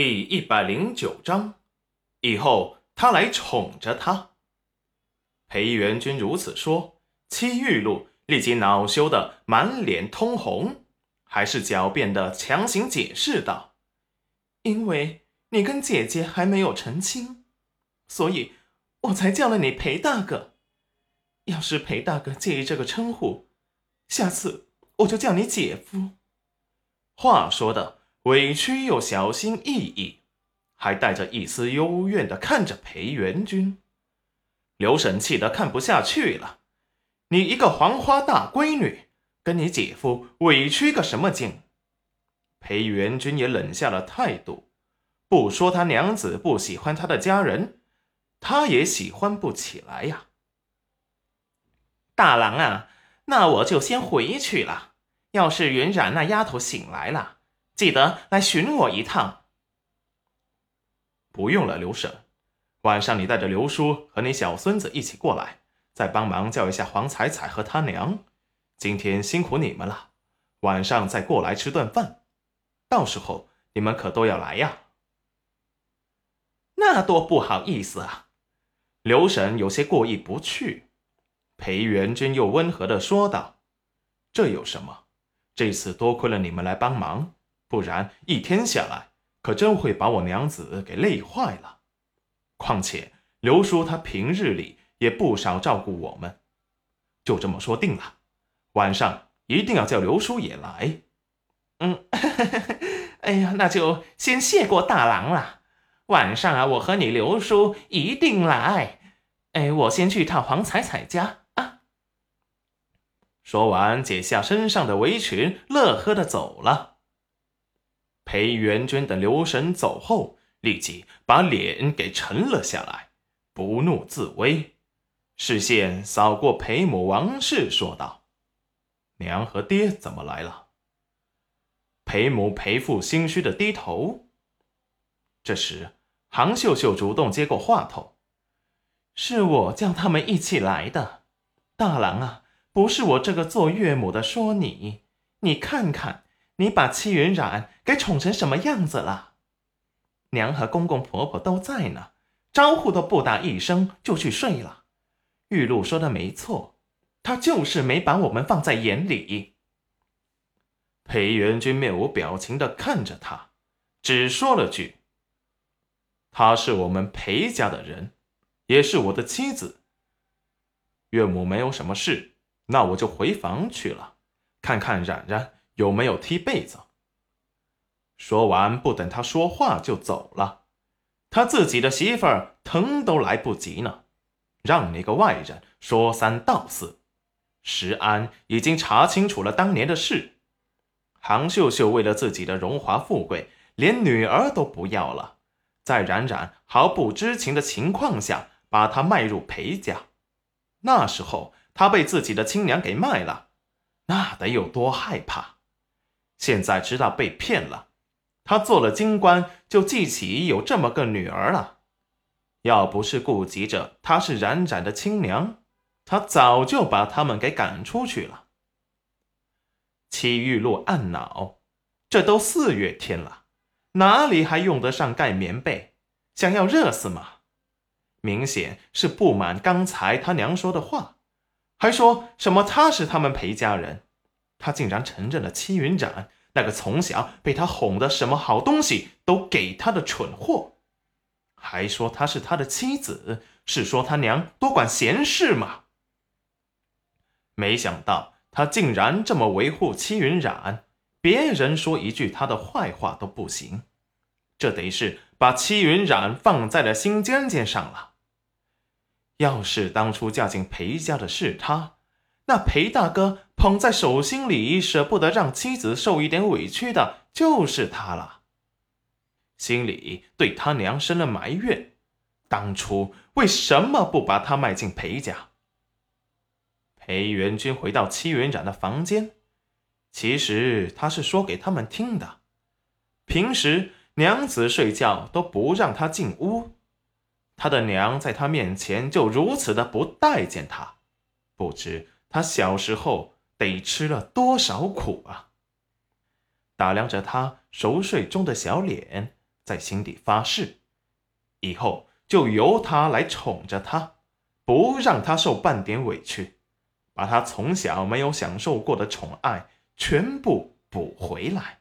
第一百零九章，以后他来宠着她。裴元君如此说，戚玉露立即恼羞的满脸通红，还是狡辩的强行解释道：“因为你跟姐姐还没有成亲，所以我才叫了你裴大哥。要是裴大哥介意这个称呼，下次我就叫你姐夫。”话说的。委屈又小心翼翼，还带着一丝幽怨的看着裴元君。刘婶气得看不下去了：“你一个黄花大闺女，跟你姐夫委屈个什么劲？”裴元君也冷下了态度，不说他娘子不喜欢他的家人，他也喜欢不起来呀。大郎啊，那我就先回去了。要是云染那丫头醒来了，记得来寻我一趟。不用了，刘婶，晚上你带着刘叔和你小孙子一起过来，再帮忙叫一下黄彩彩和他娘。今天辛苦你们了，晚上再过来吃顿饭。到时候你们可都要来呀。那多不好意思啊！刘婶有些过意不去。裴元君又温和的说道：“这有什么？这次多亏了你们来帮忙。”不然一天下来，可真会把我娘子给累坏了。况且刘叔他平日里也不少照顾我们，就这么说定了，晚上一定要叫刘叔也来。嗯，哎呀，那就先谢过大郎了。晚上啊，我和你刘叔一定来。哎，我先去趟黄彩彩家啊。说完，解下身上的围裙，乐呵的走了。裴元君等留神走后，立即把脸给沉了下来，不怒自威，视线扫过裴母王氏，说道：“娘和爹怎么来了？”裴母、裴父心虚的低头。这时，杭秀秀主动接过话头：“是我叫他们一起来的，大郎啊，不是我这个做岳母的说你，你看看。”你把戚云染给宠成什么样子了？娘和公公婆婆都在呢，招呼都不打一声就去睡了。玉露说的没错，他就是没把我们放在眼里。裴元君面无表情的看着他，只说了句：“她是我们裴家的人，也是我的妻子。岳母没有什么事，那我就回房去了，看看冉冉。”有没有踢被子？说完，不等他说话就走了。他自己的媳妇儿疼都来不及呢，让那个外人说三道四。石安已经查清楚了当年的事，杭秀秀为了自己的荣华富贵，连女儿都不要了，在冉冉毫不知情的情况下，把她卖入裴家。那时候她被自己的亲娘给卖了，那得有多害怕？现在知道被骗了，他做了京官就记起有这么个女儿了。要不是顾及着她是冉冉的亲娘，他早就把他们给赶出去了。戚玉露暗恼：这都四月天了，哪里还用得上盖棉被？想要热死吗？明显是不满刚才他娘说的话，还说什么他是他们裴家人。他竟然承认了戚云染那个从小被他哄的什么好东西都给他的蠢货，还说他是他的妻子，是说他娘多管闲事吗？没想到他竟然这么维护戚云染，别人说一句他的坏话都不行，这得是把戚云染放在了心尖尖上了。要是当初嫁进裴家的是他。那裴大哥捧在手心里，舍不得让妻子受一点委屈的，就是他了。心里对他娘生了埋怨，当初为什么不把他卖进裴家？裴元君回到戚元长的房间，其实他是说给他们听的。平时娘子睡觉都不让他进屋，他的娘在他面前就如此的不待见他，不知。他小时候得吃了多少苦啊！打量着他熟睡中的小脸，在心底发誓，以后就由他来宠着她，不让她受半点委屈，把她从小没有享受过的宠爱全部补回来。